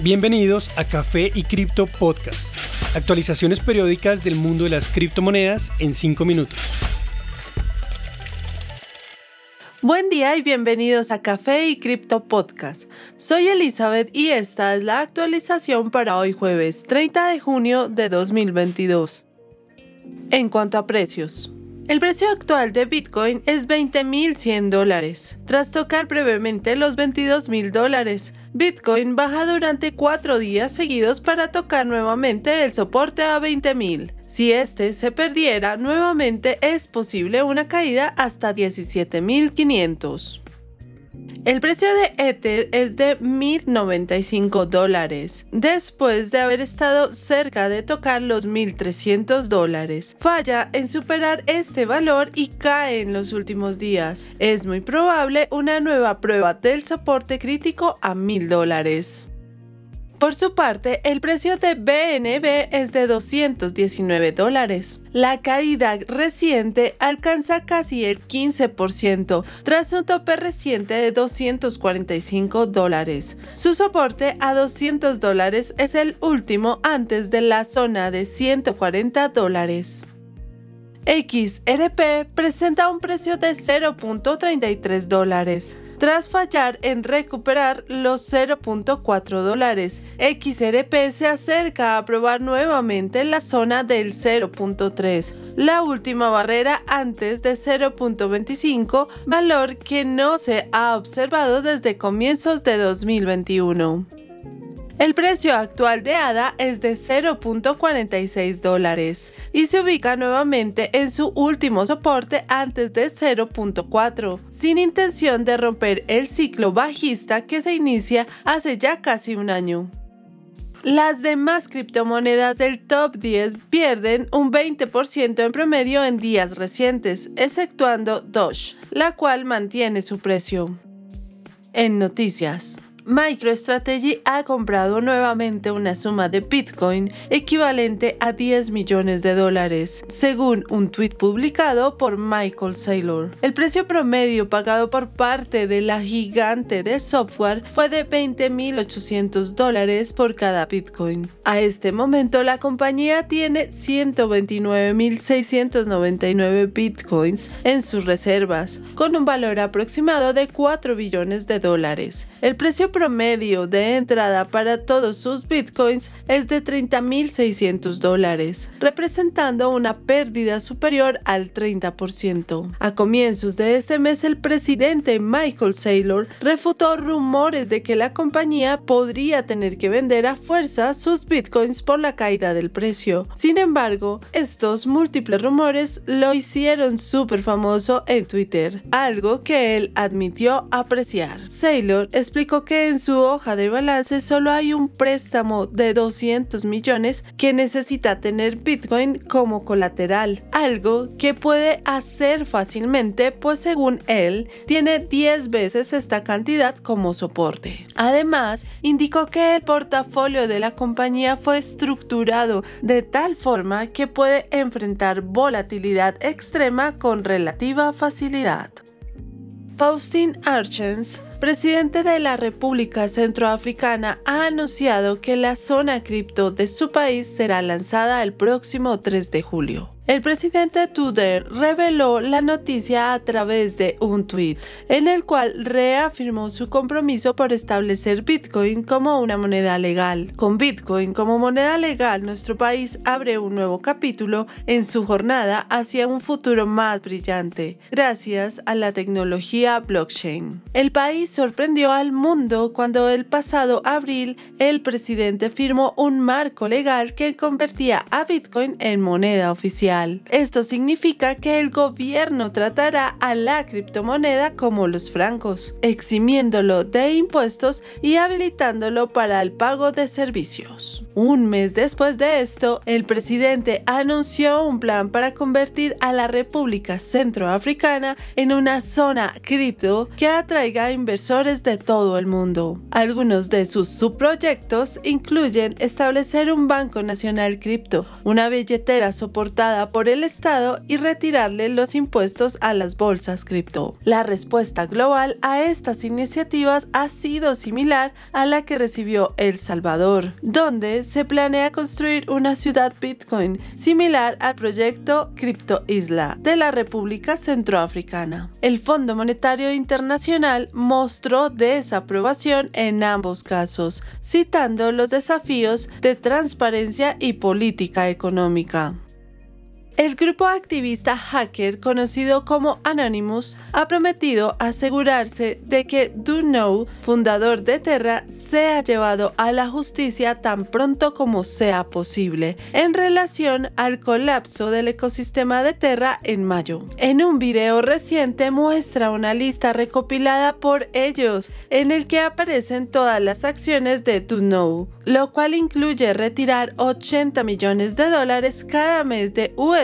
Bienvenidos a Café y Cripto Podcast. Actualizaciones periódicas del mundo de las criptomonedas en 5 minutos. Buen día y bienvenidos a Café y Cripto Podcast. Soy Elizabeth y esta es la actualización para hoy jueves 30 de junio de 2022. En cuanto a precios, el precio actual de Bitcoin es 20.100 dólares. Tras tocar brevemente los 22.000 dólares, Bitcoin baja durante cuatro días seguidos para tocar nuevamente el soporte a 20.000. Si este se perdiera nuevamente es posible una caída hasta 17.500. El precio de Ether es de 1.095 dólares, después de haber estado cerca de tocar los 1.300 dólares. Falla en superar este valor y cae en los últimos días. Es muy probable una nueva prueba del soporte crítico a 1.000 dólares. Por su parte, el precio de BNB es de 219 dólares. La caída reciente alcanza casi el 15% tras un tope reciente de 245 dólares. Su soporte a 200 dólares es el último antes de la zona de 140 dólares. XRP presenta un precio de 0.33 dólares. Tras fallar en recuperar los 0.4 dólares, XRP se acerca a probar nuevamente la zona del 0.3, la última barrera antes de 0.25, valor que no se ha observado desde comienzos de 2021. El precio actual de ADA es de 0.46 dólares y se ubica nuevamente en su último soporte antes de 0.4, sin intención de romper el ciclo bajista que se inicia hace ya casi un año. Las demás criptomonedas del top 10 pierden un 20% en promedio en días recientes, exceptuando Doge, la cual mantiene su precio. En noticias. MicroStrategy ha comprado nuevamente una suma de Bitcoin equivalente a 10 millones de dólares, según un tweet publicado por Michael Saylor. El precio promedio pagado por parte de la gigante de software fue de 20.800 dólares por cada Bitcoin. A este momento la compañía tiene 129.699 Bitcoins en sus reservas, con un valor aproximado de 4 billones de dólares. El precio promedio de entrada para todos sus bitcoins es de 30.600 dólares, representando una pérdida superior al 30%. A comienzos de este mes, el presidente Michael Saylor refutó rumores de que la compañía podría tener que vender a fuerza sus bitcoins por la caída del precio. Sin embargo, estos múltiples rumores lo hicieron súper famoso en Twitter, algo que él admitió apreciar. Saylor explicó que en su hoja de balance solo hay un préstamo de 200 millones que necesita tener Bitcoin como colateral, algo que puede hacer fácilmente pues según él tiene 10 veces esta cantidad como soporte. Además, indicó que el portafolio de la compañía fue estructurado de tal forma que puede enfrentar volatilidad extrema con relativa facilidad. Faustin Archens presidente de la República Centroafricana ha anunciado que la zona cripto de su país será lanzada el próximo 3 de julio. El presidente Tudor reveló la noticia a través de un tuit, en el cual reafirmó su compromiso por establecer Bitcoin como una moneda legal. Con Bitcoin como moneda legal, nuestro país abre un nuevo capítulo en su jornada hacia un futuro más brillante, gracias a la tecnología blockchain. El país sorprendió al mundo cuando el pasado abril el presidente firmó un marco legal que convertía a Bitcoin en moneda oficial. Esto significa que el gobierno tratará a la criptomoneda como los francos, eximiéndolo de impuestos y habilitándolo para el pago de servicios. Un mes después de esto, el presidente anunció un plan para convertir a la República Centroafricana en una zona cripto que atraiga a inversores de todo el mundo. Algunos de sus subproyectos incluyen establecer un Banco Nacional Cripto, una billetera soportada por el Estado y retirarle los impuestos a las bolsas cripto. La respuesta global a estas iniciativas ha sido similar a la que recibió El Salvador, donde se planea construir una ciudad Bitcoin similar al proyecto Crypto Isla de la República Centroafricana. El Fondo Monetario Internacional mostró desaprobación en ambos casos, citando los desafíos de transparencia y política económica. El grupo activista hacker conocido como Anonymous ha prometido asegurarse de que Do Know, fundador de Terra, sea llevado a la justicia tan pronto como sea posible en relación al colapso del ecosistema de Terra en mayo. En un video reciente muestra una lista recopilada por ellos en el que aparecen todas las acciones de Do Know, lo cual incluye retirar 80 millones de dólares cada mes de US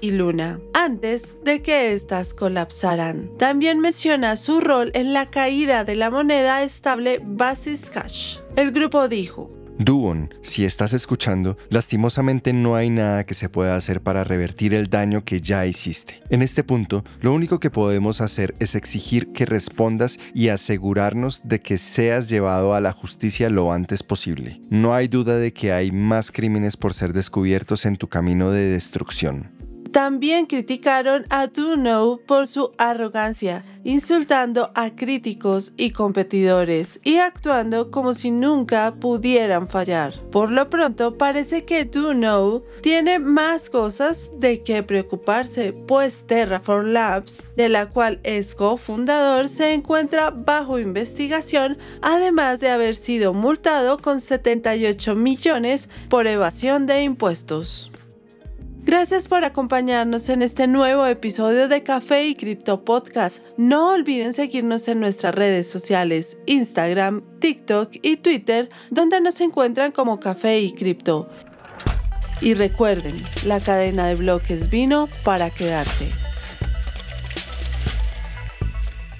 y Luna, antes de que éstas colapsaran. También menciona su rol en la caída de la moneda estable Basis Cash. El grupo dijo, Duon, si estás escuchando, lastimosamente no hay nada que se pueda hacer para revertir el daño que ya hiciste. En este punto, lo único que podemos hacer es exigir que respondas y asegurarnos de que seas llevado a la justicia lo antes posible. No hay duda de que hay más crímenes por ser descubiertos en tu camino de destrucción. También criticaron a Do por su arrogancia, insultando a críticos y competidores y actuando como si nunca pudieran fallar. Por lo pronto, parece que Do tiene más cosas de qué preocuparse, pues Terraform Labs, de la cual es cofundador, se encuentra bajo investigación, además de haber sido multado con 78 millones por evasión de impuestos. Gracias por acompañarnos en este nuevo episodio de Café y Cripto Podcast. No olviden seguirnos en nuestras redes sociales, Instagram, TikTok y Twitter, donde nos encuentran como Café y Cripto. Y recuerden, la cadena de bloques vino para quedarse.